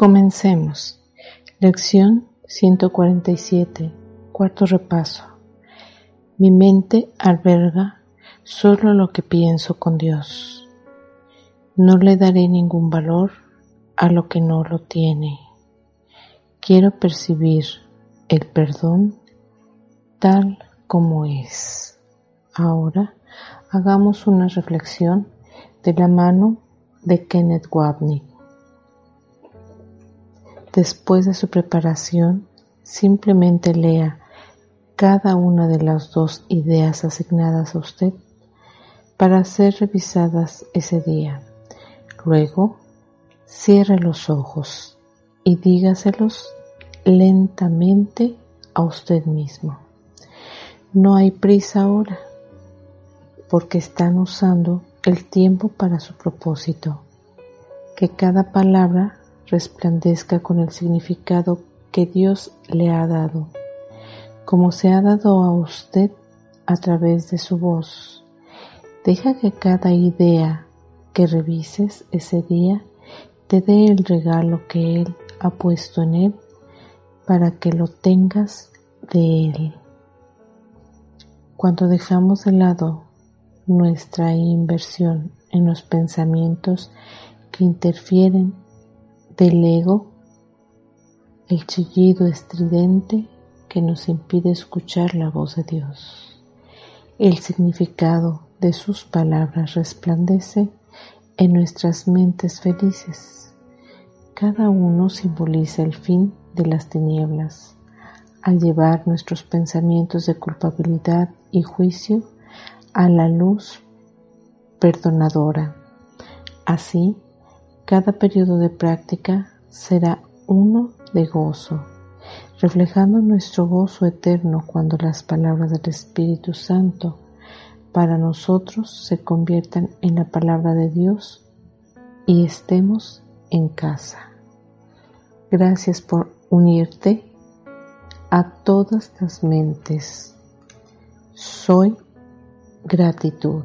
Comencemos. Lección 147. Cuarto repaso. Mi mente alberga solo lo que pienso con Dios. No le daré ningún valor a lo que no lo tiene. Quiero percibir el perdón tal como es. Ahora hagamos una reflexión de la mano de Kenneth Wapnick. Después de su preparación, simplemente lea cada una de las dos ideas asignadas a usted para ser revisadas ese día. Luego, cierre los ojos y dígaselos lentamente a usted mismo. No hay prisa ahora, porque están usando el tiempo para su propósito. Que cada palabra resplandezca con el significado que Dios le ha dado, como se ha dado a usted a través de su voz. Deja que cada idea que revises ese día te dé el regalo que Él ha puesto en Él para que lo tengas de Él. Cuando dejamos de lado nuestra inversión en los pensamientos que interfieren del ego, el chillido estridente que nos impide escuchar la voz de Dios. El significado de sus palabras resplandece en nuestras mentes felices. Cada uno simboliza el fin de las tinieblas. Al llevar nuestros pensamientos de culpabilidad y juicio a la luz perdonadora. Así, cada periodo de práctica será uno de gozo, reflejando nuestro gozo eterno cuando las palabras del Espíritu Santo para nosotros se conviertan en la palabra de Dios y estemos en casa. Gracias por unirte a todas las mentes. Soy gratitud.